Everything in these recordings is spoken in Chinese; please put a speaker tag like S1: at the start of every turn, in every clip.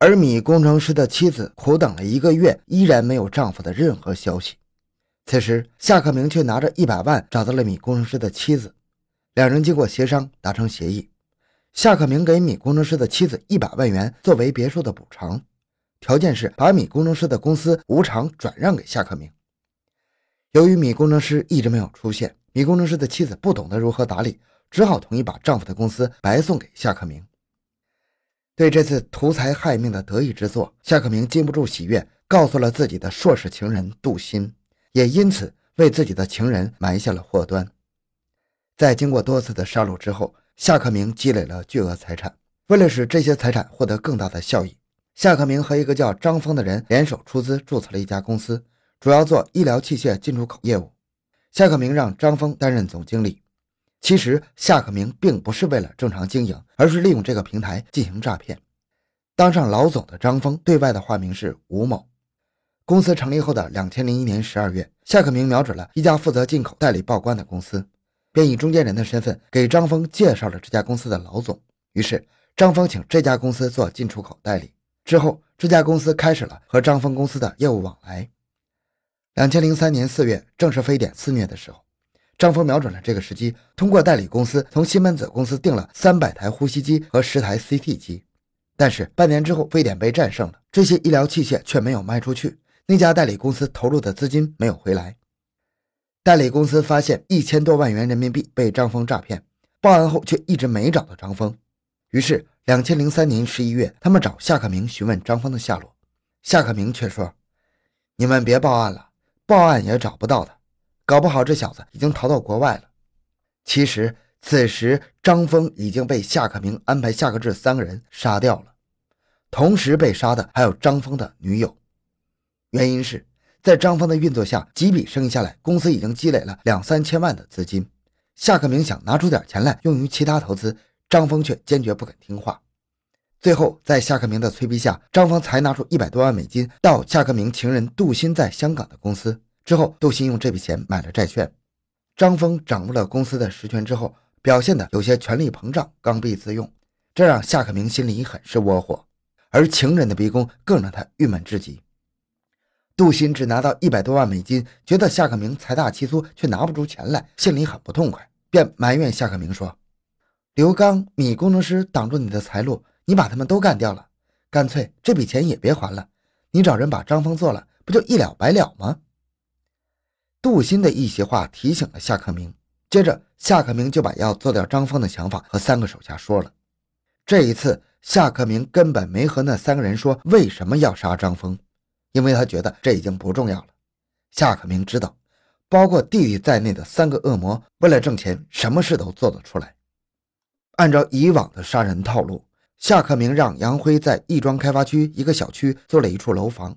S1: 而米工程师的妻子苦等了一个月，依然没有丈夫的任何消息。此时，夏克明却拿着一百万找到了米工程师的妻子，两人经过协商达成协议，夏克明给米工程师的妻子一百万元作为别墅的补偿，条件是把米工程师的公司无偿转让给夏克明。由于米工程师一直没有出现，米工程师的妻子不懂得如何打理，只好同意把丈夫的公司白送给夏克明。对这次图财害命的得意之作，夏克明禁不住喜悦，告诉了自己的硕士情人杜鑫，也因此为自己的情人埋下了祸端。在经过多次的杀戮之后，夏克明积累了巨额财产。为了使这些财产获得更大的效益，夏克明和一个叫张峰的人联手出资注册了一家公司，主要做医疗器械进出口业务。夏克明让张峰担任总经理。其实夏克明并不是为了正常经营，而是利用这个平台进行诈骗。当上老总的张峰对外的化名是吴某。公司成立后的两千零一年十二月，夏克明瞄准了一家负责进口代理报关的公司，便以中间人的身份给张峰介绍了这家公司的老总。于是张峰请这家公司做进出口代理，之后这家公司开始了和张峰公司的业务往来。两千零三年四月，正是非典肆虐的时候。张峰瞄准了这个时机，通过代理公司从西门子公司订了三百台呼吸机和十台 CT 机。但是半年之后，非典被战胜了，这些医疗器械却没有卖出去，那家代理公司投入的资金没有回来。代理公司发现一千多万元人民币被张峰诈骗，报案后却一直没找到张峰。于是，两千零三年十一月，他们找夏克明询问张峰的下落，夏克明却说：“你们别报案了，报案也找不到他。”搞不好这小子已经逃到国外了。其实此时张峰已经被夏克明安排夏克志三个人杀掉了，同时被杀的还有张峰的女友。原因是在张峰的运作下，几笔生意下来，公司已经积累了两三千万的资金。夏克明想拿出点钱来用于其他投资，张峰却坚决不肯听话。最后在夏克明的催逼下，张峰才拿出一百多万美金到夏克明情人杜鑫在香港的公司。之后，杜鑫用这笔钱买了债券。张峰掌握了公司的实权之后，表现的有些权力膨胀、刚愎自用，这让夏克明心里很是窝火。而情人的逼宫更让他郁闷至极。杜鑫只拿到一百多万美金，觉得夏克明财大气粗，却拿不出钱来，心里很不痛快，便埋怨夏克明说：“刘刚、米工程师挡住你的财路，你把他们都干掉了，干脆这笔钱也别还了，你找人把张峰做了，不就一了百了吗？”杜鑫的一席话提醒了夏克明，接着夏克明就把要做掉张峰的想法和三个手下说了。这一次，夏克明根本没和那三个人说为什么要杀张峰，因为他觉得这已经不重要了。夏克明知道，包括弟弟在内的三个恶魔为了挣钱，什么事都做得出来。按照以往的杀人套路，夏克明让杨辉在亦庄开发区一个小区租了一处楼房。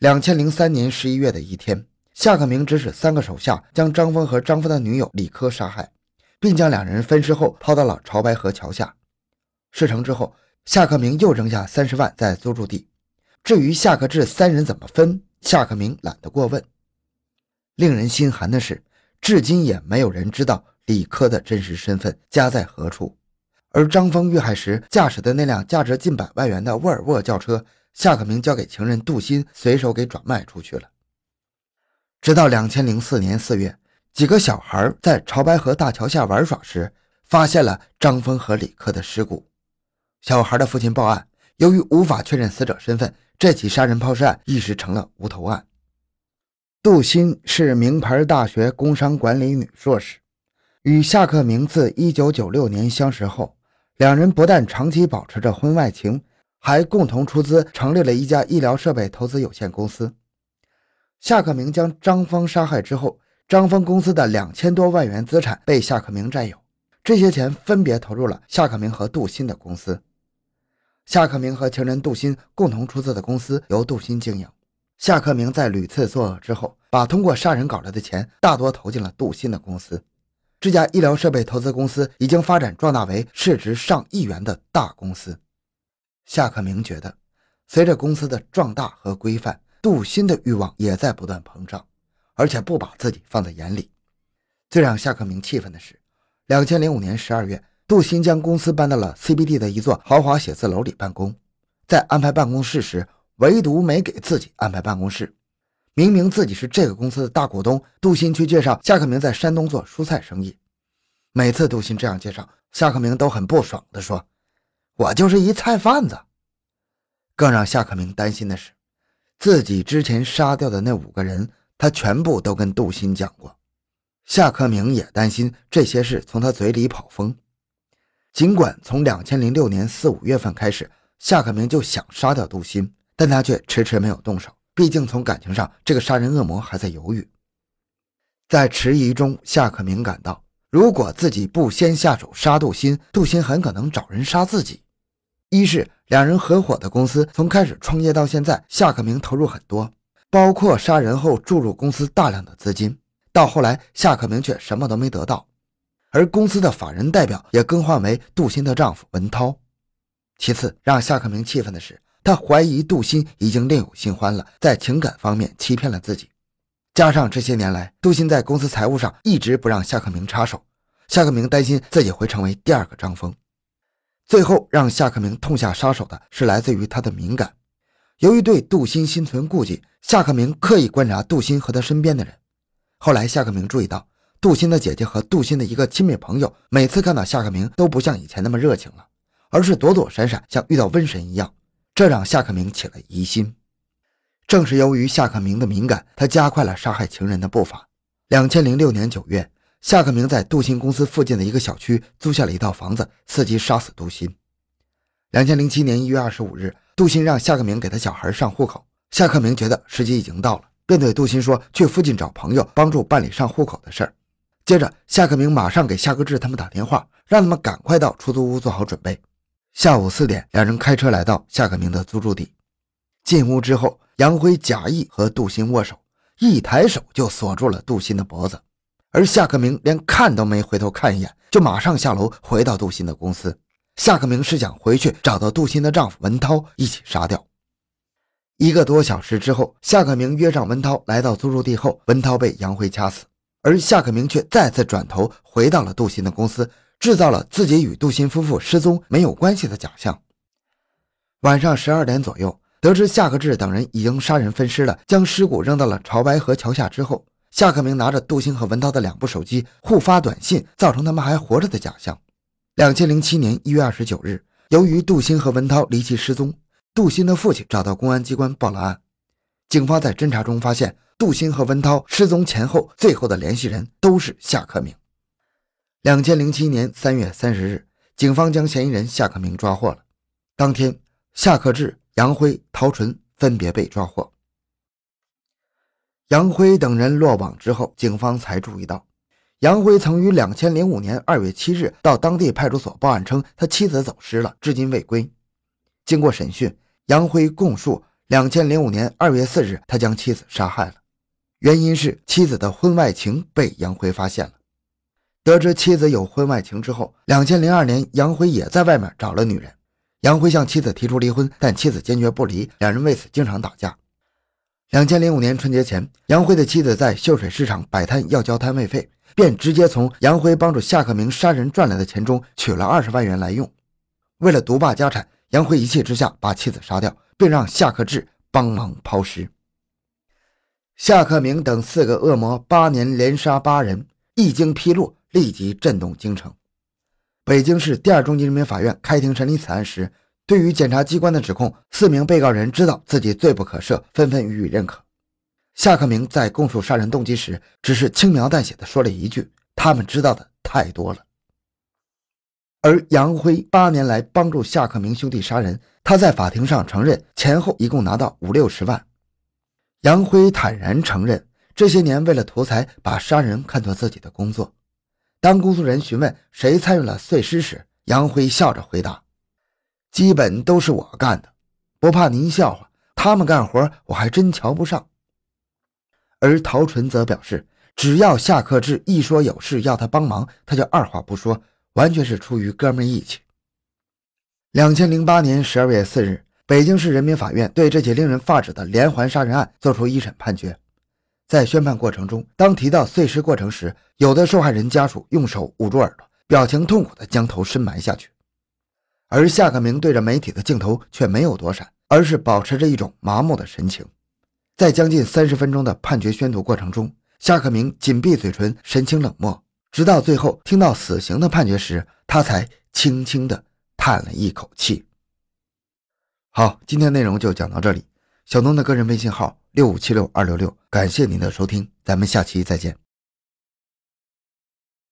S1: 两千零三年十一月的一天。夏克明指使三个手下将张峰和张峰的女友李科杀害，并将两人分尸后抛到了潮白河桥下。事成之后，夏克明又扔下三十万在租住地。至于夏克志三人怎么分，夏克明懒得过问。令人心寒的是，至今也没有人知道李科的真实身份，家在何处。而张峰遇害时驾驶的那辆价值近百万元的沃尔沃轿车，夏克明交给情人杜鑫随手给转卖出去了。直到两千零四年四月，几个小孩在潮白河大桥下玩耍时，发现了张峰和李克的尸骨。小孩的父亲报案，由于无法确认死者身份，这起杀人抛尸案一时成了无头案。杜鑫是名牌大学工商管理女硕士，与夏克明自一九九六年相识后，两人不但长期保持着婚外情，还共同出资成立了一家医疗设备投资有限公司。夏克明将张峰杀害之后，张峰公司的两千多万元资产被夏克明占有，这些钱分别投入了夏克明和杜鑫的公司。夏克明和情人杜鑫共同出资的公司由杜鑫经营。夏克明在屡次作恶之后，把通过杀人搞来的钱大多投进了杜鑫的公司。这家医疗设备投资公司已经发展壮大为市值上亿元的大公司。夏克明觉得，随着公司的壮大和规范。杜鑫的欲望也在不断膨胀，而且不把自己放在眼里。最让夏克明气愤的是，两千零五年十二月，杜鑫将公司搬到了 CBD 的一座豪华写字楼里办公，在安排办公室时，唯独没给自己安排办公室。明明自己是这个公司的大股东，杜鑫却介绍夏克明在山东做蔬菜生意。每次杜鑫这样介绍，夏克明都很不爽地说：“我就是一菜贩子。”更让夏克明担心的是，自己之前杀掉的那五个人，他全部都跟杜鑫讲过。夏克明也担心这些事从他嘴里跑风。尽管从两千零六年四五月份开始，夏克明就想杀掉杜鑫，但他却迟迟没有动手。毕竟从感情上，这个杀人恶魔还在犹豫。在迟疑中，夏克明感到，如果自己不先下手杀杜鑫，杜鑫很可能找人杀自己。一是两人合伙的公司从开始创业到现在，夏克明投入很多，包括杀人后注入公司大量的资金。到后来，夏克明却什么都没得到，而公司的法人代表也更换为杜鑫的丈夫文涛。其次，让夏克明气愤的是，他怀疑杜鑫已经另有新欢了，在情感方面欺骗了自己。加上这些年来，杜鑫在公司财务上一直不让夏克明插手，夏克明担心自己会成为第二个张峰。最后，让夏克明痛下杀手的是来自于他的敏感。由于对杜鑫心存顾忌，夏克明刻意观察杜鑫和他身边的人。后来，夏克明注意到杜鑫的姐姐和杜鑫的一个亲密朋友，每次看到夏克明都不像以前那么热情了，而是躲躲闪闪，像遇到瘟神一样。这让夏克明起了疑心。正是由于夏克明的敏感，他加快了杀害情人的步伐。两千零六年九月，夏克明在杜鑫公司附近的一个小区租下了一套房子，伺机杀死杜鑫。两千零七年一月二十五日，杜鑫让夏克明给他小孩上户口，夏克明觉得时机已经到了。便对杜鑫说：“去附近找朋友帮助办理上户口的事儿。”接着，夏克明马上给夏克志他们打电话，让他们赶快到出租屋做好准备。下午四点，两人开车来到夏克明的租住地。进屋之后，杨辉假意和杜鑫握手，一抬手就锁住了杜鑫的脖子。而夏克明连看都没回头看一眼，就马上下楼回到杜鑫的公司。夏克明是想回去找到杜鑫的丈夫文涛一起杀掉。一个多小时之后，夏克明约上文涛来到租住地后，文涛被杨辉掐死，而夏克明却再次转头回到了杜鑫的公司，制造了自己与杜鑫夫妇失踪没有关系的假象。晚上十二点左右，得知夏克志等人已经杀人分尸了，将尸骨扔到了潮白河桥下之后，夏克明拿着杜鑫和文涛的两部手机互发短信，造成他们还活着的假象。两千零七年一月二十九日，由于杜鑫和文涛离奇失踪。杜鑫的父亲找到公安机关报了案，警方在侦查中发现，杜鑫和文涛失踪前后最后的联系人都是夏克明。两千零七年三月三十日，警方将嫌疑人夏克明抓获了。当天，夏克志、杨辉、陶纯分别被抓获。杨辉等人落网之后，警方才注意到，杨辉曾于两千零五年二月七日到当地派出所报案，称他妻子走失了，至今未归。经过审讯。杨辉供述，两千零五年二月四日，他将妻子杀害了，原因是妻子的婚外情被杨辉发现了。得知妻子有婚外情之后，两千零二年，杨辉也在外面找了女人。杨辉向妻子提出离婚，但妻子坚决不离，两人为此经常打架。两千零五年春节前，杨辉的妻子在秀水市场摆摊要交摊位费，便直接从杨辉帮助夏克明杀人赚来的钱中取了二十万元来用。为了独霸家产。杨辉一气之下把妻子杀掉，并让夏克志帮忙抛尸。夏克明等四个恶魔八年连杀八人，一经披露，立即震动京城。北京市第二中级人民法院开庭审理此案时，对于检察机关的指控，四名被告人知道自己罪不可赦，纷纷予以认可。夏克明在供述杀人动机时，只是轻描淡写的说了一句：“他们知道的太多了。”而杨辉八年来帮助夏克明兄弟杀人，他在法庭上承认前后一共拿到五六十万。杨辉坦然承认，这些年为了图财，把杀人看作自己的工作。当公诉人询问谁参与了碎尸时，杨辉笑着回答：“基本都是我干的，不怕您笑话，他们干活我还真瞧不上。”而陶纯则表示，只要夏克志一说有事要他帮忙，他就二话不说。完全是出于哥们义气。两千零八年十二月四日，北京市人民法院对这起令人发指的连环杀人案作出一审判决。在宣判过程中，当提到碎尸过程时，有的受害人家属用手捂住耳朵，表情痛苦地将头深埋下去。而夏克明对着媒体的镜头却没有躲闪，而是保持着一种麻木的神情。在将近三十分钟的判决宣读过程中，夏克明紧闭嘴唇，神情冷漠，直到最后听到死刑的判决时，他才轻轻地叹了一口气。好，今天内容就讲到这里。小东的个人微信号六五七六二六六，感谢您的收听，咱们下期再见。